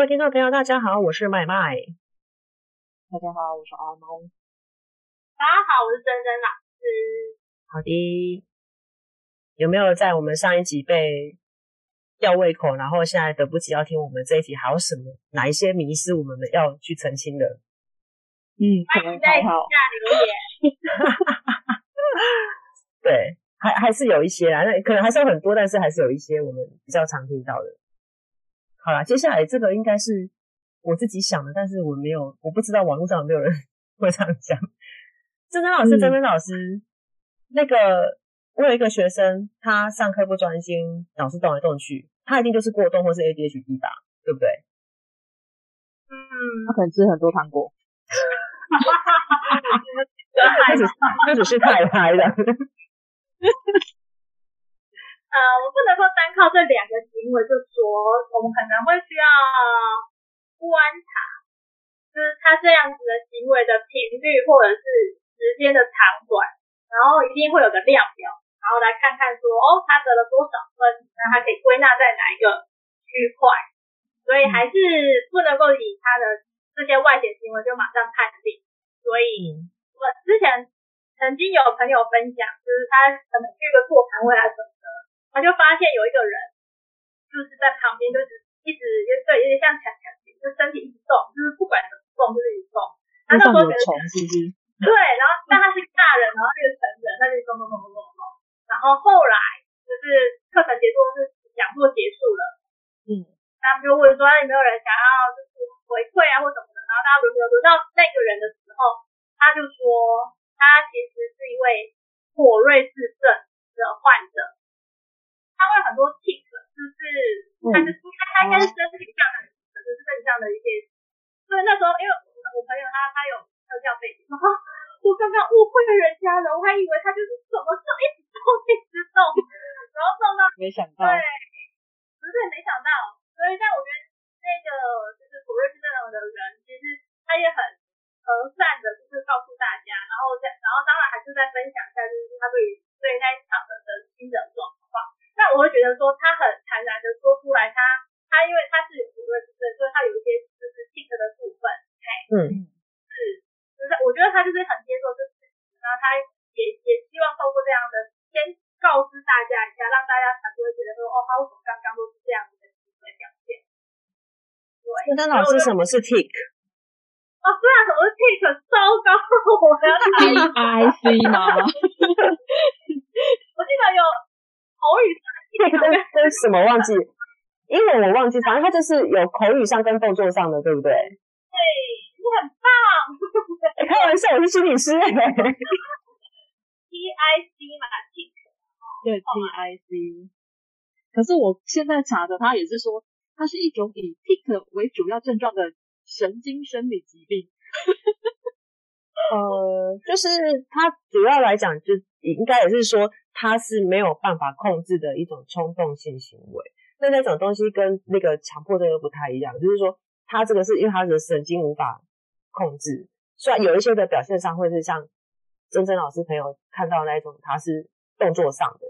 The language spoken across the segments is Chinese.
各位听众朋友，大家好，我是麦麦。大家好，我是阿猫。大家好，我是珍珍老师。好的，有没有在我们上一集被吊胃口，然后现在等不及要听我们这一集，还有什么哪一些迷失我们要去澄清的？嗯，可能在下留言。对，还还是有一些啊，那可能还是有很多，但是还是有一些我们比较常听到的。好啦，接下来这个应该是我自己想的，但是我没有，我不知道网络上有没有人 会这样讲。珍珍老师，珍珍老师，那个我有一个学生，他上课不专心，老是动来动去，他一定就是过动或是 ADHD 吧，对不对？嗯，他可能吃很多糖果。哈哈哈哈哈！这只这只是太嗨了。呃，我不能够单靠这两个行为就说，我们可能会需要观察，就是他这样子的行为的频率或者是时间的长短，然后一定会有个量表，然后来看看说，哦，他得了多少分，那他可以归纳在哪一个区块，所以还是不能够以他的这些外显行为就马上判定。所以我之前曾经有朋友分享，就是他可能去个座谈会啊什么的。他就发现有一个人，就是在旁边，就是一直就对，有点像强强，就身体一直动，就是不管怎么动就是一直动。他那时候觉得是？对，然后但他是大人，然后这个成人，他就动动动动动动。然后后来就是课程结束，是讲座结束了，嗯，他们就问说，有没有人想要就是回馈啊或什么的？然后大家轮流轮到那个人的时候，他就说他其实是一位妥瑞氏症的患者。他会很多 tic，就是他是应该他应该是身体上的，就是身体上的一些。所以那时候，因为我朋友他他有特教背景，哈，我刚刚误会了人家了，我还以为他就是什么时候一直动一直动，然后动到没想到，对，不是没想到，所以但我觉得那个就是普瑞斯这样的人，其实他也很和善的，就是告诉大家，然后在然后当然还是在分享一下，就是他对对那一场的的心得状况。但我会觉得说，他很坦然的说出来他，他他因为他是有普瑞氏症，所以他有一些就是 tic 的部分，嘿，嗯，是，就是我觉得他就是很接受这事情，然后他也也希望透过这样的先告知大家一下，让大家才不会觉得说，哦，他为什么刚刚都是这样子的行为表现？对，那老师什么是 tick？哦，对啊，什么是 tick？糟糕，我要 T I C 吗？我记得有。口语上，这这是什么忘记？英文我忘记，反正它就是有口语上跟动作上的，对不对？开玩笑，我是心理师。T I C 嘛，tic。对，T I C。可是我现在查的，它也是说，它是一种以 tic 为主要症状的神经生理疾病。呃，就是它主要来讲，就应该也是说。它是没有办法控制的一种冲动性行为，那那种东西跟那个强迫症又不太一样，就是说，它这个是因为它的神经无法控制，虽然有一些的表现上会是像珍珍老师朋友看到那一种，他是动作上的，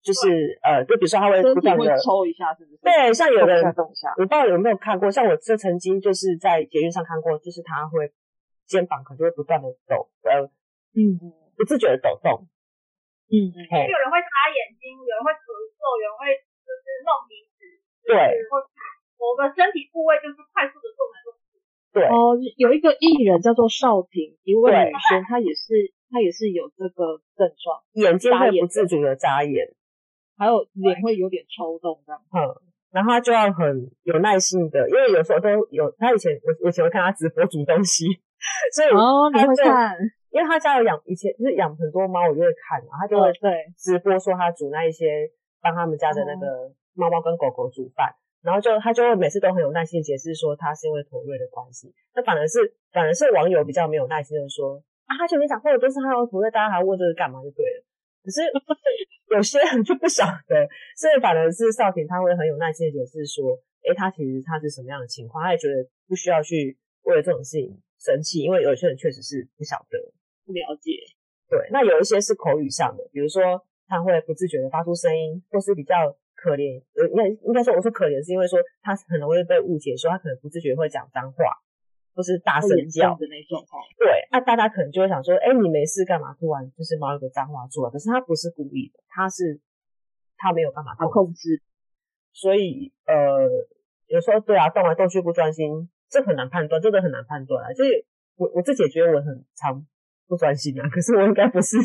就是呃，就比如说他会不断的抽一下，是不是？对，像有的人，动一下，我不知道有没有看过，像我这曾经就是在捷运上看过，就是他会肩膀可能就会不断的抖，呃，嗯，不自觉的抖动。嗯，有人会擦眼睛，有人会咳嗽，有人会就是弄鼻子，对，或某个身体部位就是快速的动来动去。对。哦，有一个艺人叫做少平，一位女生，她也是她也是有这个症状，眼睛会不自主的眨眼，还有脸会有点抽动这样。嗯，然后她就要很有耐心的，因为有时候都有，她以前我我以前会看她直播煮东西，所以哦，你会看。因为他家有养，以前就是养很多猫，我就会看，然后他就会对。直播说他煮那一些帮他们家的那个猫猫跟狗狗煮饭，然后就他就会每次都很有耐心解释说他是因为妥瑞的关系，那反而是反而是网友比较没有耐心的说啊，他就没讲，或者都是他有妥瑞，大家还问这个干嘛就对了。可是有些人就不晓得，所以反而是少平他会很有耐心的解释说，诶，他其实他是什么样的情况，他也觉得不需要去为了这种事情生气，因为有些人确实是不晓得、不了解。对，那有一些是口语上的，比如说他会不自觉的发出声音，或是比较。可怜，呃，应该应该说，我说可怜是因为说他很容易被误解，说他可能不自觉会讲脏话，或是大声叫的那种。对，那大家可能就会想说，哎，你没事干嘛突然就是冒一个脏话出来？可是他不是故意的，他是他没有办法控制，所以呃，有时候对啊，动来动去不专心，这很难判断，真的很难判断啊。就是我我自己也觉得我很常不专心啊，可是我应该不是。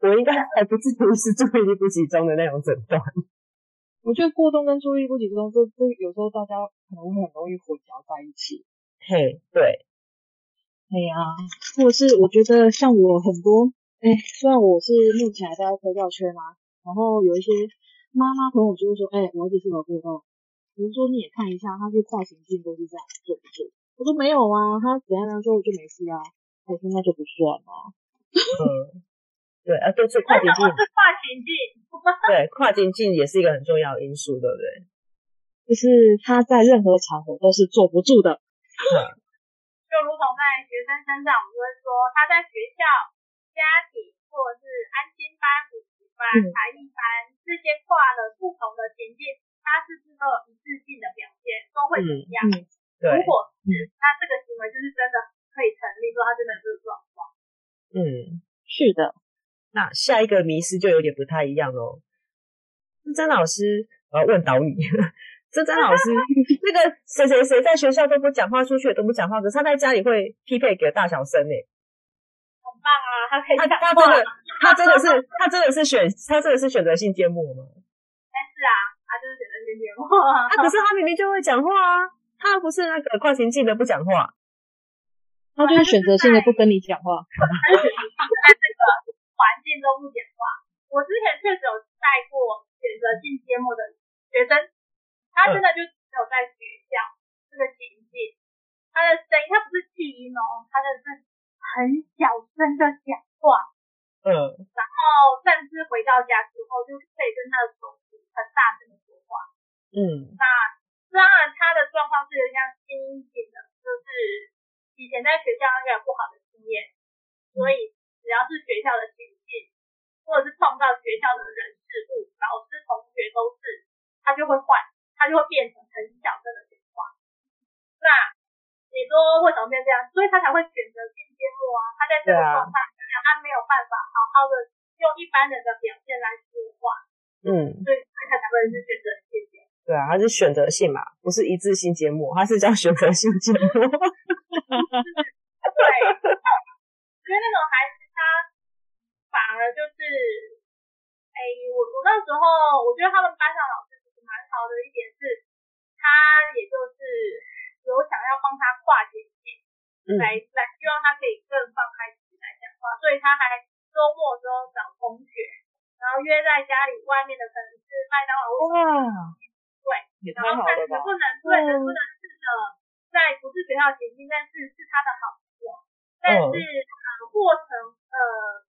我应该还不至于是注意力不集中的那种诊断。我觉得过动跟注意力不集中，这这有时候大家可能会很容易混淆在一起。嘿，对，哎呀，或者是我觉得像我很多，哎，虽然我是目前还在科教圈啊，然后有一些妈妈朋友就会说，哎，我儿子是否过动？比如说你也看一下，他是跨行性都是这样做不做？我说没有啊，他怎样怎样做就没事啊。我说那就不算啊。嗯。对，啊，对，是跨情境。是 跨境进。对，跨境进也是一个很重要的因素，对不对？就是他在任何场合都是坐不住的。嗯。就如同在学生身上，我们就会说他在学校、家庭或者是安心班、补习班、才艺班这些跨了不同的情境，他是不是都有一致性的表现，都会怎么样？嗯。对。如果是，那这个行为就是真的可以成立，说他真的有这个状况。嗯，是的。那下一个迷失就有点不太一样喽。曾老师，我要问导你。曾曾老师，那个谁谁谁在学校都不讲话，出去也都不讲话，可是他在家里会匹配给大小声诶。很棒啊，他可以讲话。他他真的，他真的是，他真的是选，他真的是选择性缄默吗？但是啊，他就是选择性缄默啊。可是他明明就会讲话啊，他不是那个跨情境的不讲话，他就是选择性的不跟你讲话。环境都不讲话。我之前确实有带过选择性缄默的学生，他真的就只有在学校这个情境，他的声音他不是气音哦，他的是很小声的讲话。嗯。然后甚至回到家之后，就可以跟他的手机很大声的说话。嗯。那当然他的状况是有点像心因性的，就是以前在学校那个有不好的经验，所以。只要是学校的情境，或者是碰到学校的人事物、老师、同学都是，他就会换，他就会变成很小声的讲话。那你说为什么变这样？所以他才会选择进缄默啊。他在这个状态下，他没有办法好好的用一般人的表现来说话。嗯，所以他才会是选择性缄默。对啊，他是选择性嘛，不是一致性缄默，他是叫选择性缄默。对，因为那种孩子。反而就是，哎，我我那时候我觉得他们班上老师其实蛮好的一点是，他也就是有想要帮他跨情境，嗯、来来希望他可以更放开自己来讲话，所以他还周末的时候找同学，然后约在家里外面的可能是麦当劳，哇，对，然后看能不能对能不能试着在不是学校情境，但是是他的好朋友，但是呃过程呃。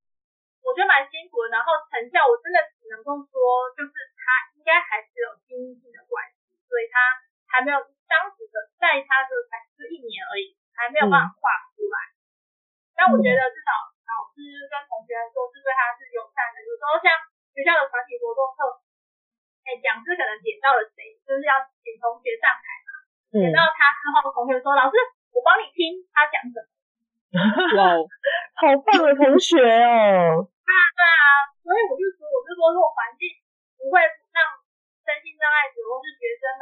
我觉得蛮辛苦的，然后成效我真的只能够说，就是他应该还是有经济性的关系，所以他还没有当时的在他的才是一年而已，还没有办法跨出来。嗯、但我觉得至少老师跟同学来说是对他是友善的。有时候像学校的团体活动课，哎，讲师可能点到了谁，就是要请同学上台嘛。嗯、点到他之后，同学说：“老师，我帮你听他讲什么。”哇，好棒的同学哦！啊，对啊，所以我就说，我就说，如果环境不会让身心障碍者或是学生们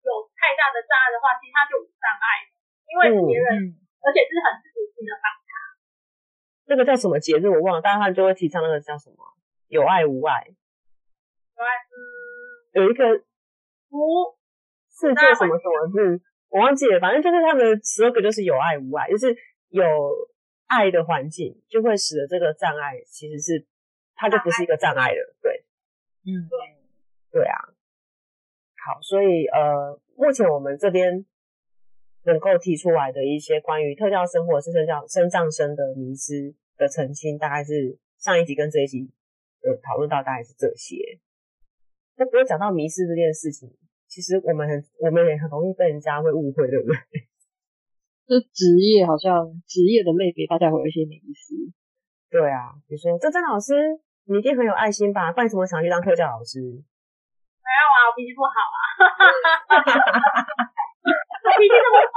有太大的障碍的话，其实他就无障碍，因为别人，嗯、而且是很自主性的帮他。那个叫什么节日我忘了，但是他就会提倡那个叫什么有爱无碍。有爱，嗯，有一个无世界什么什么日，我忘记了，反正就是他们的十二个就是有爱无爱，就是有。爱的环境就会使得这个障碍其实是它就不是一个障碍了，对，嗯，对，对啊，好，所以呃，目前我们这边能够提出来的一些关于特教生或者是生教生障生的迷失的澄清，大概是上一集跟这一集呃讨论到大概是这些。那不过讲到迷失这件事情，其实我们很我们也很容易被人家会误会，对不对？这职业好像职业的类别，大家会有一些迷思。对啊，比如说珍珍老师，你一定很有爱心吧？不然怎么想去当特教老师？没有啊，我脾气不好啊。我脾气这么坏，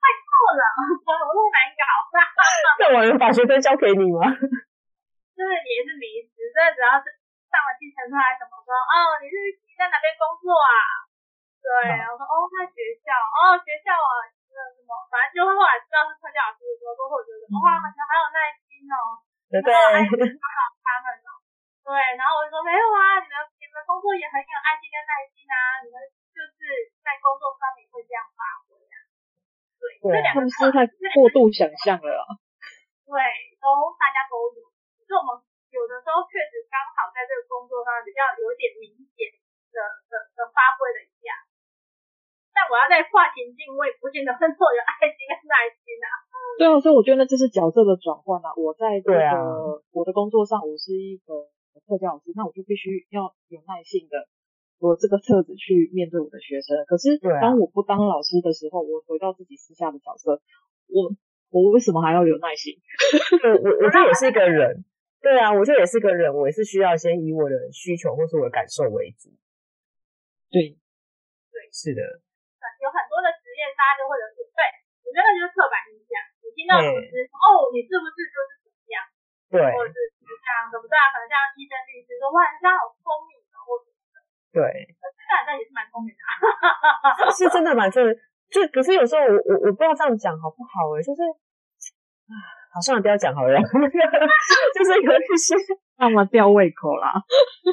太错了，我那么难搞。那我能把学生交给你吗？真的你也是迷思，真的只要是上了计程车还是什么说，哦，你是你在哪边工作啊？对，然后说哦，在学校，哦，学校啊。什么，反正就会后来知道是科教老师的时候，都会觉得哇，好像很有耐心哦，对。对，好好他们哦，对，然后我就说没有啊，你们你们工作也很有爱心跟耐心啊，你们就是在工作上面会这样发挥啊，对，这两个是太过度想象了啊，对，都大家都有，可是我们有的时候确实刚好在这个工作上比较有点明显的的的发挥了一下。但我要在画情境，我也不见得很有爱心跟耐心啊。对啊，所以我觉得那就是角色的转换啊。我在这个、啊、我的工作上，我是一个特教老师，那我就必须要有耐性的，我这个特质去面对我的学生。可是当我不当老师的时候，我回到自己私下的角色，我我为什么还要有耐心？我我这也是一个人，对啊，我这也是个人，我也是需要先以我的需求或是我的感受为主。对，对，是的。大家就会有对，我觉得就是刻板印象。你听到组织哦，你是不是就是怎么样？对，或者是像怎么对啊？可能像医生、律师说，哇，人家好聪明哦，或什么的。对，这个人也是蛮聪明的，是真的蛮聪明。就可是有时候我我我不知道这样讲好不好哎、欸、就是啊，好算了，不要讲好了。就是有一些让我吊胃口啦，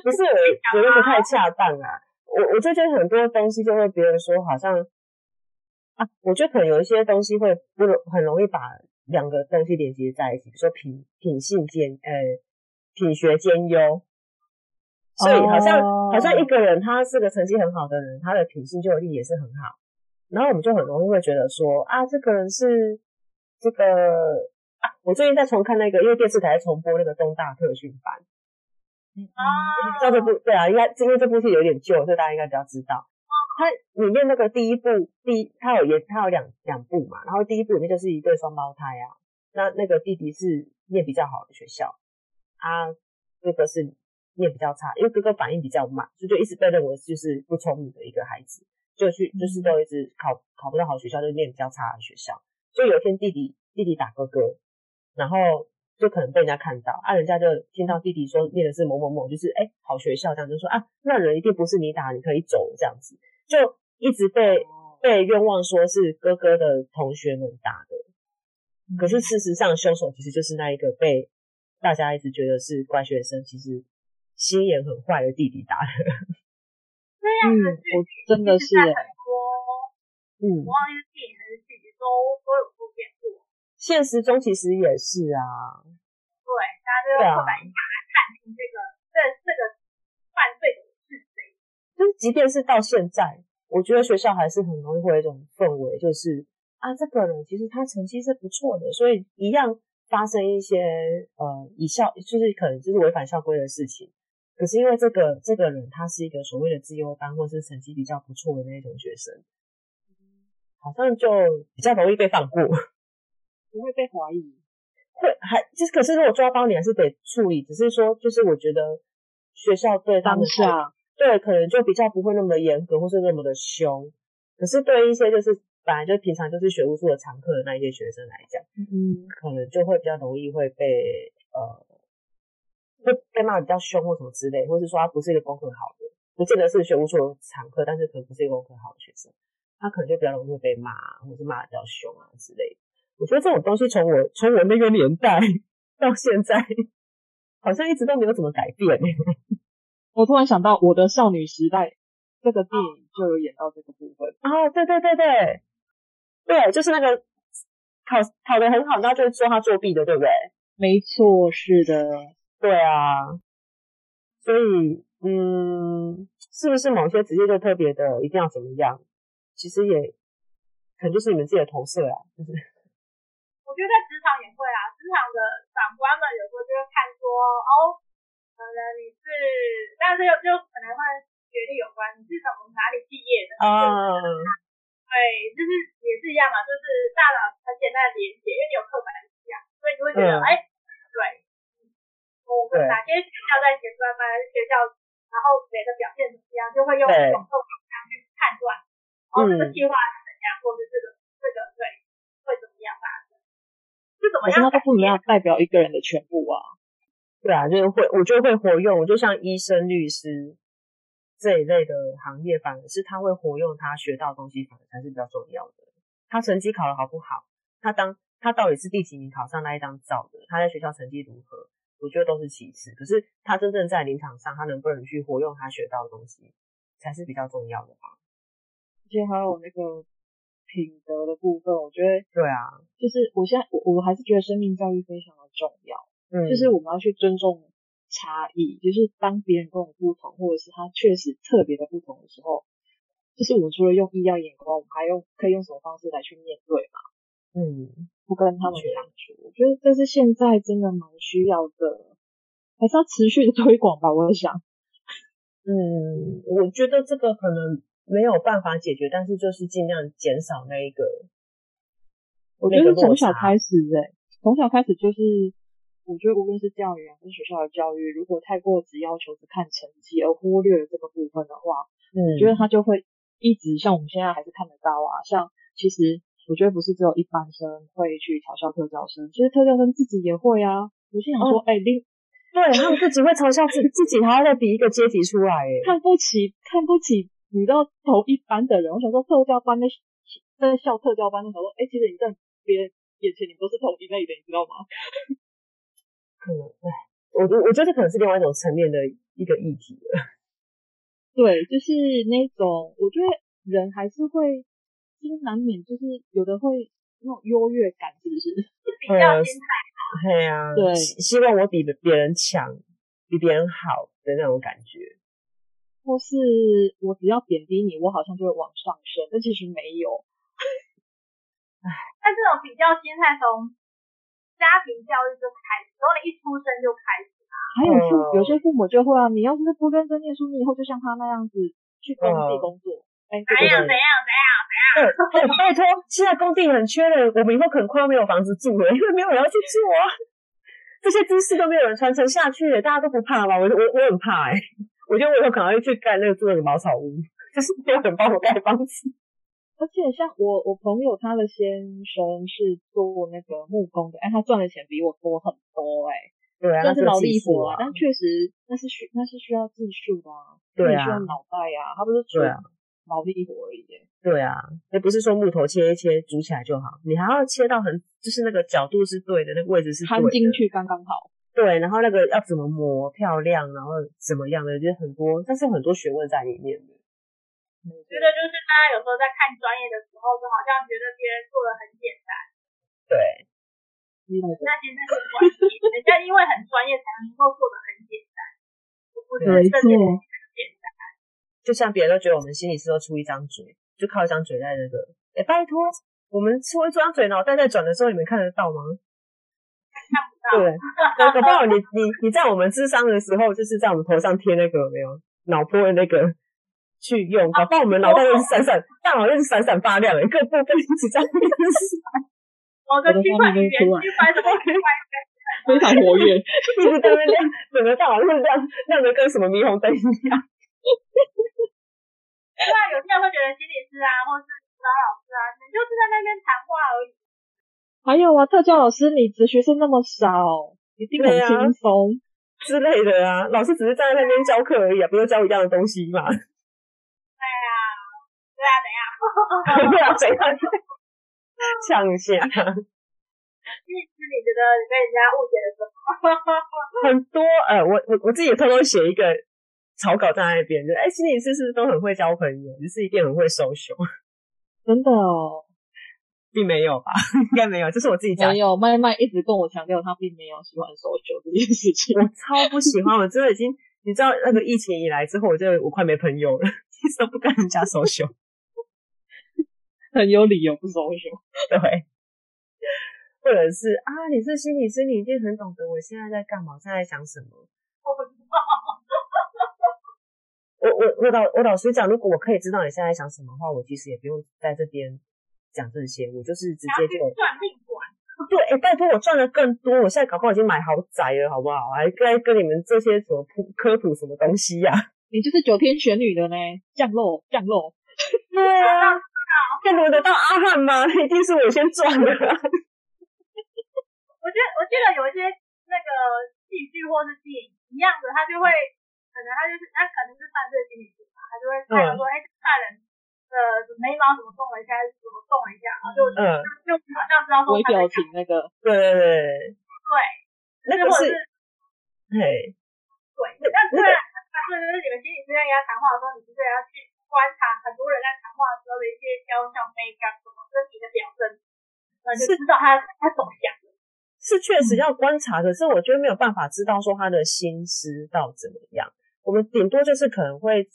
不是我觉得不太恰当啊。我我就觉得很多东西就会别人说好像啊，我觉得可能有一些东西会不容很容易把两个东西连接在一起，比如说品品性兼呃品学兼优，所以好像、oh. 好像一个人他是个成绩很好的人，他的品性就一定也是很好，然后我们就很容易会觉得说啊，这个人是这个啊，我最近在重看那个，因为电视台重播那个东大特训班。啊，知道这部对啊，应该因为这部戏有点旧，所以大家应该比较知道。它里面那个第一部，第一它有也它有两两部嘛，然后第一部里面就是一对双胞胎啊，那那个弟弟是念比较好的学校，啊哥哥是念比较差，因为哥哥反应比较慢，所以就一直被认为就是不聪明的一个孩子，就去就是都一直考考不到好学校，就念比较差的学校。就有一天弟弟弟弟打哥哥，然后。就可能被人家看到啊，人家就听到弟弟说念的是某某某，就是哎、欸、好学校这样，就说啊那人一定不是你打，你可以走这样子，就一直被被冤枉说是哥哥的同学们打的，可是事实上凶手其实就是那一个被大家一直觉得是乖学生，其实心眼很坏的弟弟打的。这样子，我真的是很多，嗯，我忘记是电影还是剧都都有出现过。现实中其实也是啊，对，大家就用刻板印象来看清这个这这个犯罪。就是即便是到现在，我觉得学校还是很容易会有一种氛围，就是啊，这个人其实他成绩是不错的，所以一样发生一些呃以校就是可能就是违反校规的事情。可是因为这个这个人他是一个所谓的资优班，或是成绩比较不错的那种学生，好像就比较容易被放过。不会被怀疑，会还就是，可是如果抓包，你还是得处理。只是说，就是我觉得学校对他们下对可能就比较不会那么严格，或是那么的凶。可是对一些就是本来就平常就是学务处的常客的那一些学生来讲，嗯，可能就会比较容易会被呃会被骂比较凶或什么之类，或是说他不是一个功课好的，不见得是学务处的常客，但是可能不是一个功课好的学生，他可能就比较容易会被骂，或是骂的比较凶啊之类的。我觉得这种东西从我从我那个年代 到现在，好像一直都没有怎么改变。我突然想到，《我的少女时代》这个电影就有演到这个部分。啊，对对对对，对，就是那个考考得很好，然后就是说他作弊的，对不对？没错，是的，对啊。所以，嗯，是不是某些职业就特别的一定要怎么样？其实也可能就是你们自己的投射啊，就是。我觉得在职场也会啊，职场的长官们有时候就会看说，哦，你是，但是又就可能会学历有关，你是从哪里毕业的？啊、嗯，对，就是也是一样嘛，就是大脑很简单的连接，因为你有刻板印象，所以你会觉得，哎、嗯。我们哪些学校在前端，哪些学校，然后谁的表现怎么样，就会用这种构想去判断，哦，这个计划是怎样，或者这个这个对会怎么样发生？是怎么样？可是那都不能代表一个人的全部啊。对啊，就是会，我觉得会活用，就像医生、律师这一类的行业，反而是他会活用他学到的东西，反而才是比较重要的。他成绩考得好不好？他当他到底是第几名考上那一张照的？他在学校成绩如何？我觉得都是其次，可是他真正在临场上，他能不能去活用他学到的东西，才是比较重要的吧。而且还有那个品德的部分，我觉得对啊，就是我现在我我还是觉得生命教育非常的重要，嗯，就是我们要去尊重差异，就是当别人跟我不同，或者是他确实特别的不同的时候，就是我们除了用异样眼光，我们还用可以用什么方式来去面对嘛？嗯。不跟他们相处，我觉得这是现在真的蛮需要的，还是要持续的推广吧。我想，嗯，我觉得这个可能没有办法解决，但是就是尽量减少那一个。我觉得从小开始、欸，哎，从小开始就是，我觉得无论是教育还是学校的教育，如果太过只要求只看成绩而忽略了这个部分的话，嗯，我觉得他就会一直像我们现在还是看得到啊，像其实。我觉得不是只有一般生会去嘲笑特教生，其实特教生自己也会啊。我心想说，哎、哦，你、欸、对他们自己会嘲笑自 自己，还要再比一个阶级出来，哎，看不起看不起你到同一班的人。我想说，特教班的在笑特教班的时候，哎、欸，其实你在别人眼前你们都是同一类的，你知道吗？可能，哎，我我我觉得这可能是另外一种层面的一个议题了。对，就是那种，我觉得人还是会。难免就是有的会那种优越感，是不是？比较心态好。对啊，对，希望我比别人强，比别人好的那种感觉。或是我只要贬低你，我好像就会往上升，但其实没有。唉，但这种比较心态从家庭教育就开始，从你一出生就开始啊。还有父，有些父母就会啊，你要是不认真念书，你以后就像他那样子去工地工作。哎，怎样怎样怎样？嗯，拜托，现在工地很缺人，我们以后可能快要没有房子住了，因为没有人要去做啊。这些知识都没有人传承下去，大家都不怕吗？我我我很怕哎、欸，我觉得我以后可能要去盖那个住那个茅草屋，就是没有人帮我盖房子。而且像我我朋友他的先生是做那个木工的，哎，他赚的钱比我多很多哎、欸。对啊，那是劳力活啊，但确实那是需那是需要技术的啊，对啊，需要脑袋呀、啊，他不是对啊。劳力活而已。对啊，也不是说木头切一切煮起来就好，你还要切到很，就是那个角度是对的，那个位置是对的，摊进去刚刚好。对，然后那个要怎么磨漂亮，然后怎么样的，就是很多，但是很多学问在里面的。我觉得就是大家有时候在看专业的时候，就好像觉得别人做的很简单。对。那其实是关系，人家因为很专业才能够做的很简单，不是正面。就像别人都觉得我们心理师都出一张嘴，就靠一张嘴在那个，哎、欸，拜托，我们出一张嘴，脑袋在转的时候，你们看得到吗？看不到。对，搞不好你你你在我们智商的时候，就是在我们头上贴那个有没有脑波的那个去用，搞不好我们脑袋又是闪闪，大脑又是闪闪发亮的，各部分一直在那边闪。我的区块链区块什么区块非常活跃，一直在那亮，整个大脑是亮亮的跟什么霓虹灯一样。对啊，有些人会觉得心理师啊，或是指导老师啊，你就是在那边谈话而已。还有啊，特教老师，你的学生那么少，一定很轻松、啊、之类的啊。老师只是站在那边教课而已啊，不用教一样的东西嘛。对啊，对啊，怎样？对啊，怎样？呛一下。心理师，你觉得你被人家误解了什么？很多，呃，我我我自己偷偷写一个。草稿在那边，就哎，心理师是不是都很会交朋友？就是一定很会 social。真的哦，并没有吧？应该没有，这是我自己讲。没有，麦麦一直跟我强调，他并没有喜欢 social 这件事情。我超不喜欢，我真的已经，你你知道那个疫情以来之后，我就我快没朋友了，一直都不跟人家 social，很有理由不 social，对，或者是啊，你是心理师，你一定很懂得我现在在干嘛，我现在在想什么。我不知道。我我我老我老实讲，如果我可以知道你现在在想什么的话，我其实也不用在这边讲这些，我就是直接就赚命管。对，哎、欸，拜托我赚的更多，我现在搞不好已经买豪宅了，好不好？还该跟你们这些什么科科普什么东西呀、啊？你就是九天玄女的呢，降落降落。对啊，这轮得到阿汉吗？一定是我先赚的。我觉得我记得有一些那个戏剧或是电影一样的，他就会。可能他就是，他可能是犯罪心理学吧，他就会看说，哎、嗯，这个犯人的眉毛怎么动了一下，怎么动了一下，然后就嗯，就好像知道说微表情那个，对对对，对，那个是，对，对，但是那是就是你们心理师在跟他谈话的时候，你不是也要去观察很多人在谈话的时候的一些肖像、美感什么身体的表征，然后就知道他他怎么想的。是确实要观察，可是我觉得没有办法知道说他的心思到怎么样。我们顶多就是可能会，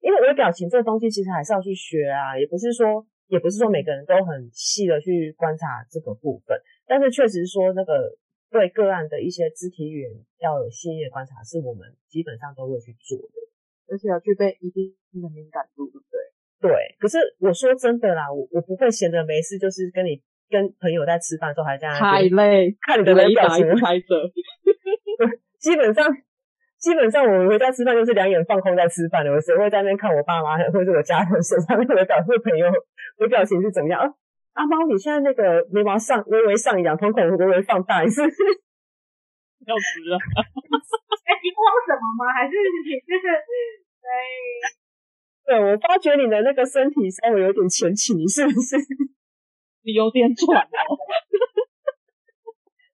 因为微表情这个东西其实还是要去学啊，也不是说也不是说每个人都很细的去观察这个部分。但是确实说那个对个案的一些肢体语言要有细腻的观察，是我们基本上都会去做的，而且要具备一定的敏感度，对不对？对。可是我说真的啦，我我不会闲着没事，就是跟你。跟朋友在吃饭的时候还这样，太累，看你的微表情开着。基本上，基本上我们回家吃饭就是两眼放空在吃饭的，有时候会在那边看我爸妈或者我家人身上 那个表情，朋友的表情是怎么样？啊、阿猫，你现在那个眉毛上微微上扬，瞳孔微微放大，你是要死了？哎，你慌什么吗？还是你就是哎？对，我发觉你的那个身体稍微有点前倾，你是不是？你有点喘哦，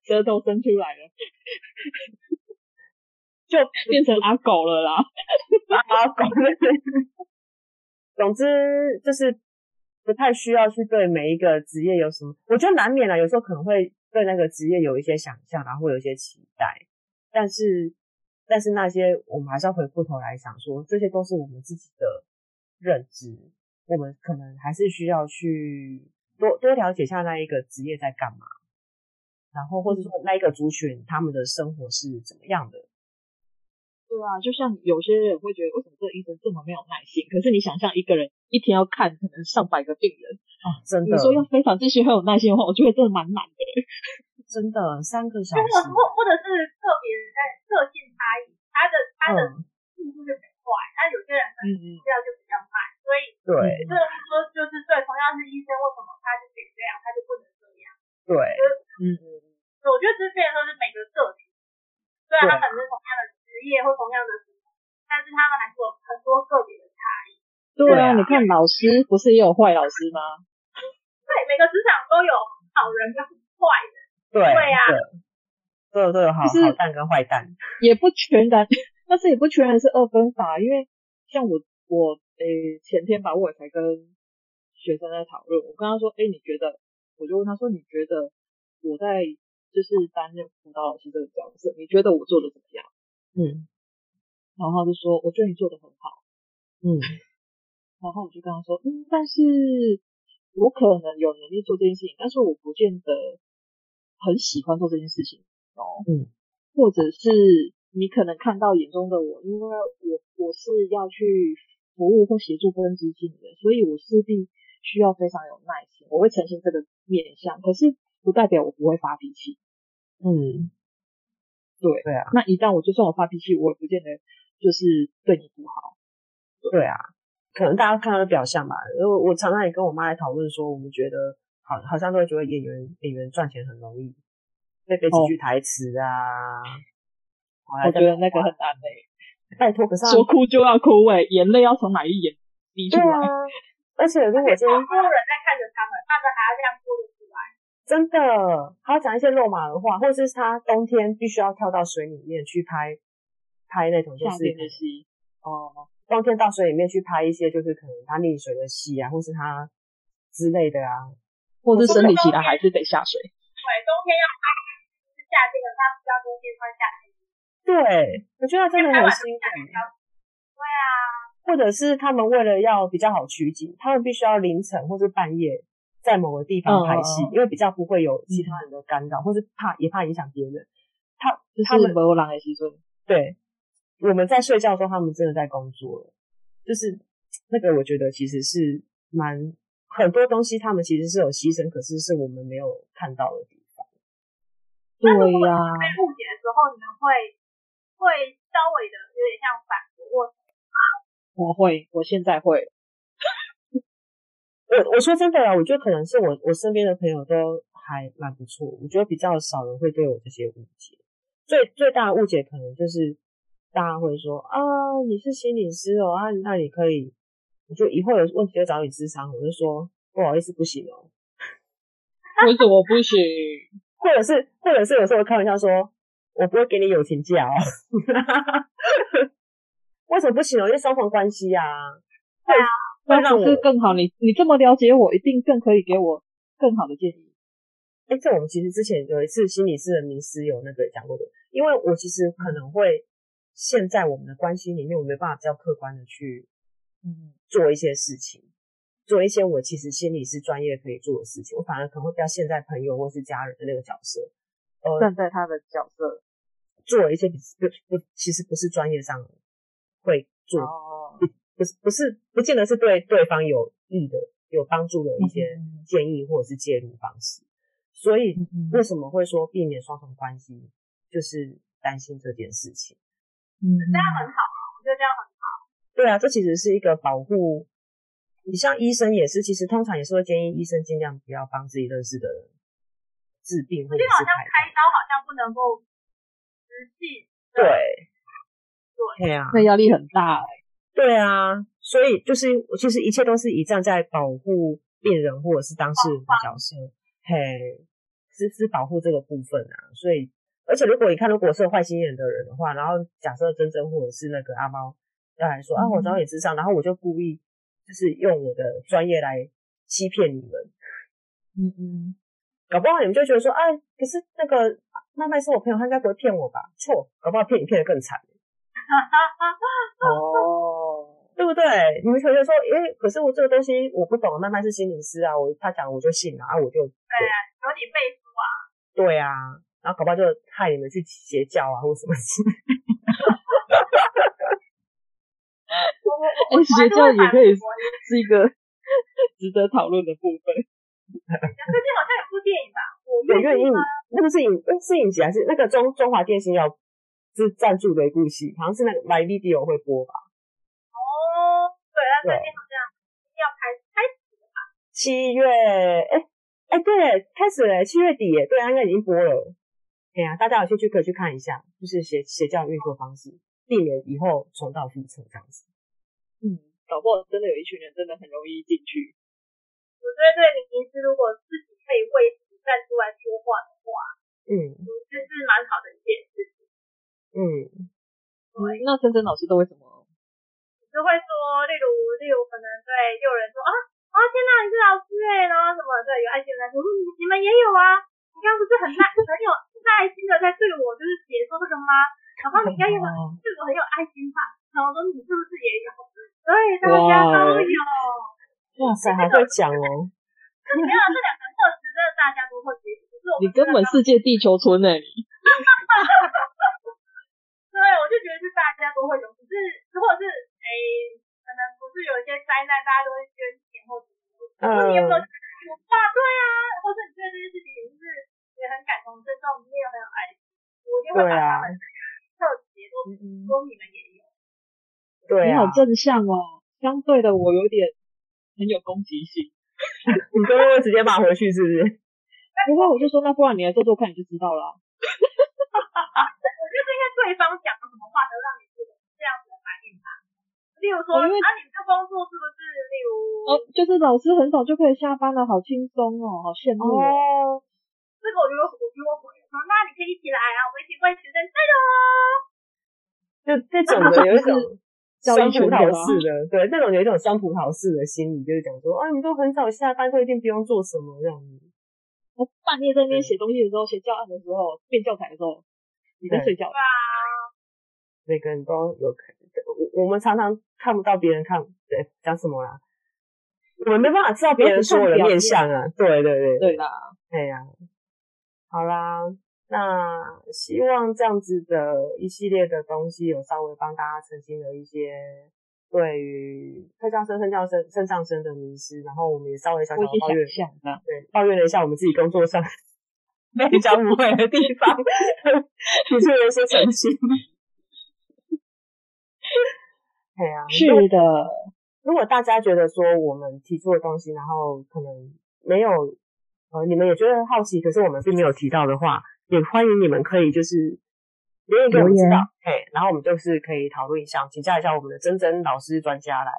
舌头伸出来了，就变成阿狗了啦，阿狗。总之就是不太需要去对每一个职业有什么，我觉得难免啦，有时候可能会对那个职业有一些想象，然后会有一些期待，但是但是那些我们还是要回过头来想说，这些都是我们自己的认知，我们可能还是需要去。多多了解一下那一个职业在干嘛，然后或者说那一个族群他们的生活是怎么样的。对啊，就像有些人会觉得，为什么这个医生这么没有耐心？可是你想象一个人一天要看可能上百个病人啊，真的。你说要非常继续很有耐心的话，我觉得真的蛮难的。真的，三个小时。或或者是个别在个性差异，他的他的速度就比较快，但有些人可能这样就比较慢。所以，对，这个说就是对，同样是医生，为什么他就可以这样，他就不能这样？对，嗯嗯，我觉得这变成说是每个个体，虽然他可能是同样的职业或同样的什么，但是他们还是有很多个别的差异。对啊，你看老师不是也有坏老师吗？对，每个职场都有好人跟坏人。对，对呀，都有都有好好蛋跟坏蛋，也不全然，但是也不全然是二分法，因为像我我。诶，前天吧，我也才跟学生在讨论。我跟他说，诶，你觉得？我就问他说，你觉得我在就是担任辅导老师这个角色，你觉得我做的怎么样？嗯，然后他就说，我觉得你做的很好。嗯，然后我就跟他说，嗯，但是我可能有能力做这件事情，但是我不见得很喜欢做这件事情哦。嗯，或者是你可能看到眼中的我，因为我我是要去。服务或协助分支经理，所以我势必需要非常有耐心。我会呈现这个面相，可是不代表我不会发脾气。嗯，对对啊。那一旦我就算我发脾气，我也不见得就是对你不好。对啊，可能大家看他的表象吧。因为我常常也跟我妈来讨论说，我们觉得好好像都会觉得演员演员赚钱很容易，背背几句台词啊。哦、我觉得那个很难嘞、欸。拜托，可是说哭就要哭哎，眼泪要从哪一眼滴出来？啊，而且如果今天所有人在真的，他要讲一些肉麻的话，或者是他冬天必须要跳到水里面去拍拍那种就是哦，冬天到水里面去拍一些就是可能他溺水的戏啊，或是他之类的啊，或者是生理期来还是得下水。对，冬天要拍，是夏天的，他不知道冬天穿夏天。对，我觉得真的很辛苦。对啊，或者是他们为了要比较好取景，他们必须要凌晨或是半夜在某个地方拍戏，因为比较不会有其他人的干扰，或是怕也怕影响别人。他他们没有人的牺牲。对，我们在睡觉的时候，他们真的在工作了。就是那个，我觉得其实是蛮很多东西，他们其实是有牺牲，可是是我们没有看到的地方。对呀。被误解的时候，你们会会稍微的有点像反驳或什么？我会，我现在会。我我说真的啊，我觉得可能是我我身边的朋友都还蛮不错，我觉得比较少人会对我这些误解。最最大的误解可能就是大家会说啊，你是心理师哦啊，那你可以，我就以后有问题就找你咨商，我就说不好意思，不行哦。为什么不行？或者是或者是有时候开玩笑说，我不会给你友情价哦。为什么不行哦？因为双方关系啊。对啊，会让我更好。你你这么了解我，一定更可以给我更好的建议。哎，这我们其实之前有一次心理师的名师有那个讲过的，因为我其实可能会现在我们的关系里面，我没办法比较客观的去嗯做一些事情，做一些我其实心理师专业可以做的事情，我反而可能会比较现在朋友或是家人的那个角色，呃，站在他的角色做一些不不其实不是专业上会做，哦、不不是不是不见得是对对方有益的有帮助的一些建议或者是介入方式。所以为什么会说避免双重关系，就是担心这件事情。嗯，这样很好啊，我觉得这样很好。对啊，这其实是一个保护。你像医生也是，其实通常也是会建议医生尽量不要帮自己认识的人治病或者是开刀。好像开刀好像不能够实际。对。对。对啊。那压力很大哎。对啊，所以就是其实一切都是以站在保护病人或者是当事人的角色。嘿，是是保护这个部分啊，所以而且如果你看，如果是坏心眼的人的话，然后假设珍珍或者是那个阿猫要来说、嗯、啊，我找你智商，然后我就故意就是用我的专业来欺骗你们，嗯嗯，搞不好你们就觉得说，哎，可是那个麦麦是我朋友，他应该不会骗我吧？错，搞不好骗你骗得更惨。哦。对不对？你们同学说，诶，可是我这个东西我不懂，慢慢是心理师啊，我他讲我就信了啊，我就对，对啊，有点背书啊。对啊，然后搞不好就害你们去邪教啊，或什么之类。哎，邪教也可以是一个值得讨论的部分。最近好像有部电影吧？我愿意，那个是影，是影集还是那个中中华电信要是赞助的一部戏？好像是那个 My Video 会播吧。对，那最近好像要开开始了吧？七月，哎哎，对，开始了，七月底，对，应该已经播了。对啊，大家有兴趣可以去看一下，就是邪邪教运作方式，避免以后重蹈覆辙这样子。嗯，搞不好真的有一群人真的很容易进去。我觉得对林医师，如果自己可以为自己站出来说话的话，嗯，这是蛮好的一件事情。嗯，对。那珍珍老师都会什么？就会说，例如，例如可能对，就有人说啊啊，天哪，你是老师哎，然后什么对，有爱心来说，嗯，你们也有啊，你刚刚不是很耐很有耐心的在对我就是解说这个吗？然后你应该有对我很有爱心吧？然后说你是不是也有？对，大家都有。哇塞，还会讲哦。没有这两个特质，真的大家都会学习。你根本世界地球村哎，你。对，我就觉得是大家都会有，只是如果是。哎，可能不是有一些灾难，大家都会捐钱或者什么。嗯。你有没有有吧？对啊，或者你对这件事情就是也很感同身受，你也有很有爱心，我一定会把他们特别都说你们也有。对啊。你好正向哦，相对的我有点很有攻击性。你都会直接骂回去是不是？不过我就说，那不然你来做做看，你就知道了。我觉得应该对方讲了什么话，才会让你这个这样子的反应吧。例如说，啊，你们的工作是不是？例如，哦，就是老师很早就可以下班了，好轻松哦，好羡慕哦。这个我就会，我就会回说，那你可以一起来啊，我们一起为学生加油。就这种的有一种 酸葡萄式的，对，这种有一种酸葡萄式的心理，就是讲说，啊，你都很早下班，都一定不用做什么这样子。我半夜在那边写东西的时候，写教案的时候，变教材的时候，你在睡觉。每个人都有可能。我我们常常看不到别人看，对，讲什么啦？我们没办法知道别人所有的面相啊。对对对，对啦，哎呀、啊。好啦，那希望这样子的一系列的东西有稍微帮大家澄清了一些对于特教生、身教生、身障生的迷失，然后我们也稍微小小抱怨一下，对，抱怨了一下我们自己工作上 没讲误会的地方，提出了一些澄清。对啊，是的。如果大家觉得说我们提出的东西，然后可能没有呃，你们也觉得好奇，可是我们并没有提到的话，也欢迎你们可以就是留言给我们知道，嘿，然后我们就是可以讨论一下，请教一下我们的珍珍老师专家来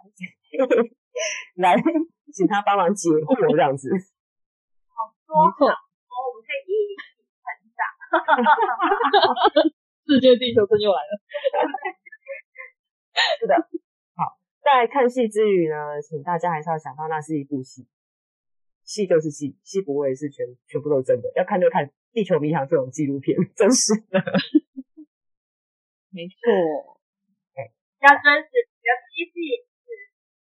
来，请他帮忙解惑 这样子。好多，没错，哦，我们可以一起成长。世界地球村又来了。是的，好，在看戏之余呢，请大家还是要想到那是一部戏，戏就是戏，戏不会是全全部都是真的，要看就看《地球迷航》这种纪录片，真实的，没错，对，要真实，要细细，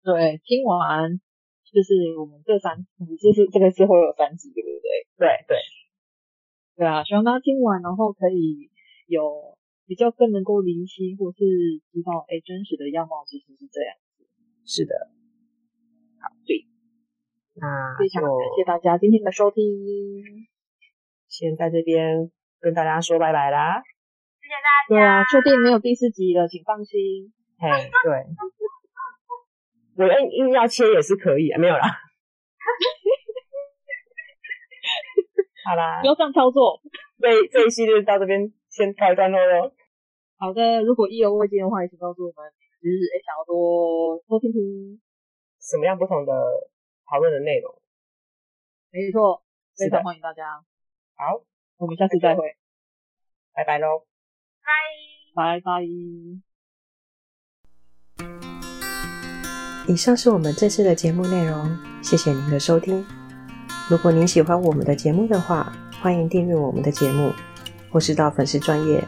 对，听完就是我们这三，就是这个之后有三集，对不对？对对对啊，希望大家听完，然后可以有。比较更能够理清，或是知道，哎，真实的样貌其实是这样子。是的，好，对，那非常感谢大家今天的收听，先在这边跟大家说拜拜啦。谢谢大家。对啊，确定没有第四集了，请放心。嘿，对，我硬硬要切也是可以啊，没有啦。好啦，不要这样操作。这这一系列到这边先告一段落喽。好的，如果意犹未尽的话，也请告诉我们，就是诶想要多多听听什么样不同的讨论的内容。没错，非常欢迎大家。好，我们下次再会，拜拜喽，拜拜拜。以上是我们这次的节目内容，谢谢您的收听。如果您喜欢我们的节目的话，欢迎订阅我们的节目，或是到粉丝专页。